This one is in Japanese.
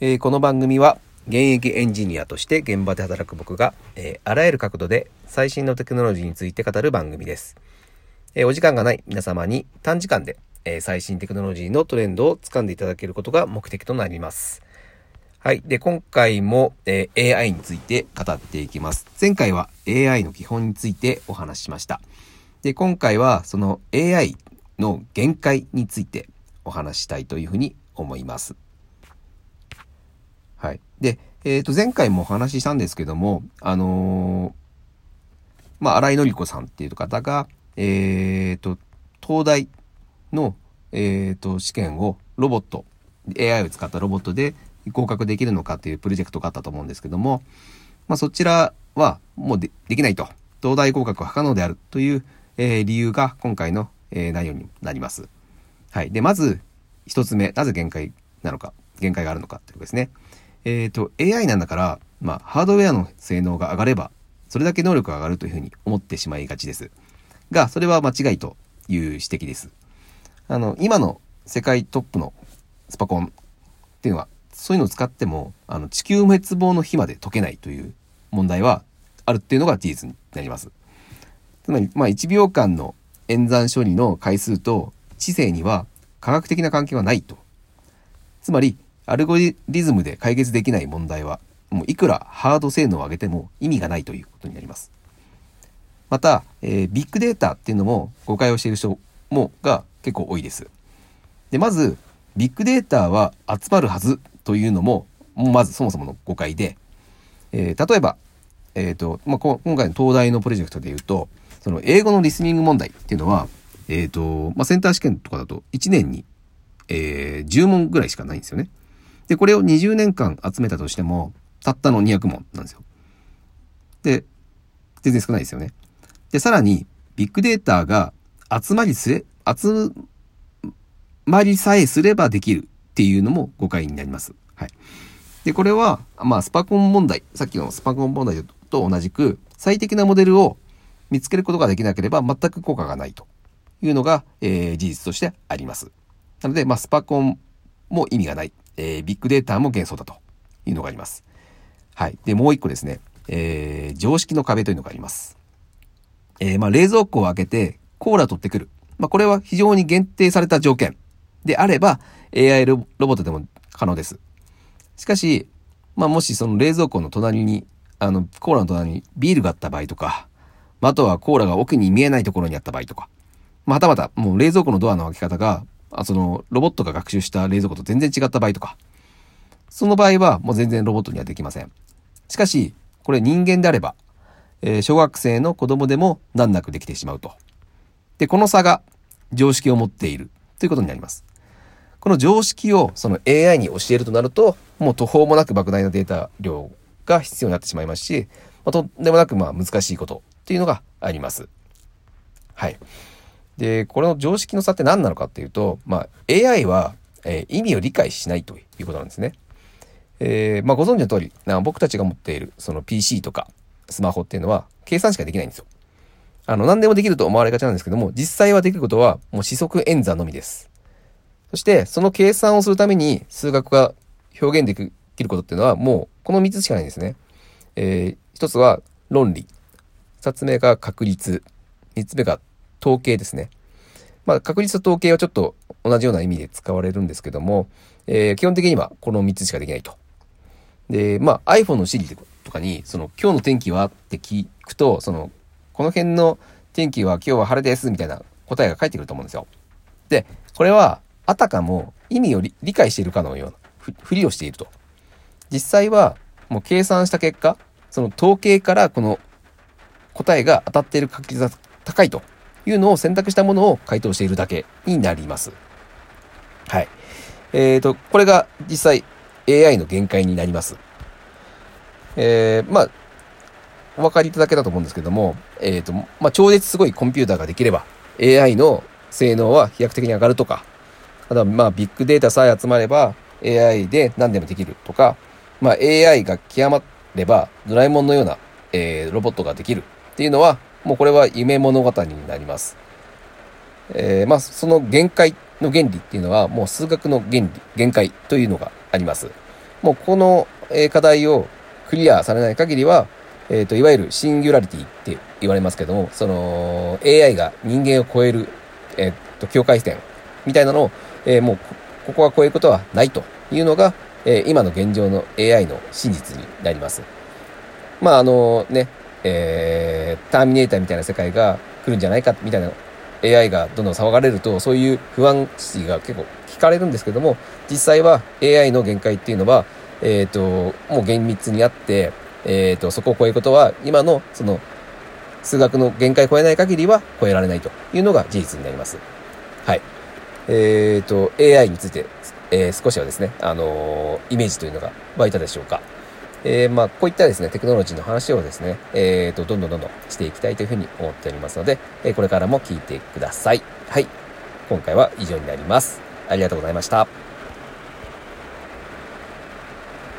えーこの番組は現役エンジニアとして現場で働く僕が、えーあらゆる角度で最新のテクノロジーについて語る番組です。えーお時間がない皆様に短時間で、えー最新テクノロジーのトレンドを掴んでいただけることが目的となります。はい。で、今回も、えー AI について語っていきます。前回は AI の基本についてお話ししました。で、今回はその AI の限界についてお話ししたいというふうに思います。はい。で、えっ、と、前回もお話ししたんですけども、あのーまあ、新井のり子さんっていう方が、えっ、と、東大の、えっ、と、試験をロボット、AI を使ったロボットで合格できるのかっていうプロジェクトがあったと思うんですけども、まあ、そちらはもうできないと。東大合格は不可能であるという、えー理由が今回の、えー内容になります。はい。で、まず、一つ目、なぜ限界なのか、限界があるのかっていうことですね。えっ、と、AI なんだから、まあ、ハードウェアの性能が上がれば、それだけ能力が上がるというふうに思ってしまいがちです。が、それは間違いという指摘です。あの、今の世界トップのスパコンっていうのは、そういうのを使っても、あの、地球滅亡の日まで解けないという問題はあるっていうのが事実になります。つまり、まあ、1秒間の演算処理の回数と知性には科学的な関係はないと。つまり、アルゴリズムで解決できない問題は、もういくらハード性能を上げても意味がないということになります。また、えービッグデータっていうのも誤解をしている人もが結構多いです。で、まず、ビッグデータは集まるはずというのも、もうまずそもそもの誤解で、えー例えば、えっ、と、まあ、こ今回の東大のプロジェクトで言うと、その英語のリスニング問題っていうのは、えっ、と、まあ、センター試験とかだと1年に、えー10問ぐらいしかないんですよね。で、これを20年間集めたとしても、たったの200問なんですよ。で、全然少ないですよね。で、さらに、ビッグデータが集まりすれ、集まりさえすればできるっていうのも誤解になります。はい。で、これは、まあ、スパコン問題、さっきのスパコン問題と同じく、最適なモデルを見つけることができなければ全く効果がないというのが、えー事実としてあります。なので、まあ、スパコンも意味がない、えービッグデータも幻想だというのがあります。はい。で、もう一個ですね、えー常識の壁というのがあります。えーまあ、冷蔵庫を開けてコーラ取ってくる。まあ、これは非常に限定された条件であれば AI ロボットでも可能です。しかし、まあ、もしその冷蔵庫の隣に、あの、コーラの隣にビールがあった場合とか、まあ、あとはコーラが奥に見えないところにあった場合とか、まあ、はたまたもう冷蔵庫のドアの開け方が、あそのロボットが学習した冷蔵庫と全然違った場合とか、その場合はもう全然ロボットにはできません。しかし、これ人間であれば、えー小学生の子供でも難なくできてしまうと。で、この差が常識を持っているということになります。この常識をその AI に教えるとなると、もう途方もなく莫大なデータ量が必要になってしまいますし、まあ、とんでもなくまあ難しいことっていうのがあります。はい。で、これの常識の差って何なのかっていうと、まあ、AI は、えー意味を理解しないということなんですね。えーまあ、ご存知の通り、な僕たちが持っているその PC とかスマホっていうのは計算しかできないんですよ。あの、何でもできると思われがちなんですけども、実際はできることはもう四則演算のみです。そして、その計算をするために数学が表現できることっていうのはもうこの3つしかないんですね。えー一つは論理。二つ目が確率。三つ目が統計ですね。まあ、確率と統計はちょっと同じような意味で使われるんですけども、えー基本的にはこの3つしかできないと。で、まあ iPhone の Siri とかに、その今日の天気はって聞くと、その、この辺の天気は今日は晴れですみたいな答えが返ってくると思うんですよ。で、これはあたかも意味を理解しているかのようなふりをしていると。実際はもう計算した結果、その統計からこの答えが当たっている確率が高いというのを選択したものを回答しているだけになります。はい。えーと、これが実際 AI の限界になります。えー、まあ、お分かりいただけたと思うんですけども、えーと、まあ、超絶すごいコンピューターができれば AI の性能は飛躍的に上がるとか、あとはまあ、ビッグデータさえ集まれば AI で何でもできるとか、まあ、AI が極まればドラえもんのような、えーロボットができるっていうのは、もうこれは夢物語になります。えーまあ、その限界の原理っていうのは、もう数学の原理、限界というのがあります。もうこの、え課題をクリアされない限りは、えっ、と、いわゆるシンギュラリティって言われますけども、その、AI が人間を超える、えっ、と、境界線みたいなのを、えもう、ここは超えることはないというのが、え今の現状の AI の真実になります。まあ、あのね、えー、ターミネーターみたいな世界が来るんじゃないかみたいな AI がどんどん騒がれると、そういう不安視が結構聞かれるんですけども、実際は AI の限界っていうのは、え、ー、と、もう厳密にあって、え、ー、と、そこを超えることは、今の、その、数学の限界を超えない限りは超えられないというのが事実になります。はい。えっ、ー、と、AI について、えー、少しはですね、あのイメージというのが湧いたでしょうか。えー、まあ、こういったですね、テクノロジーの話をですね、えっ、ー、と、どんどんどんどんしていきたいというふうに思っておりますので、えー、これからも聞いてください。はい。今回は以上になります。ありがとうございました。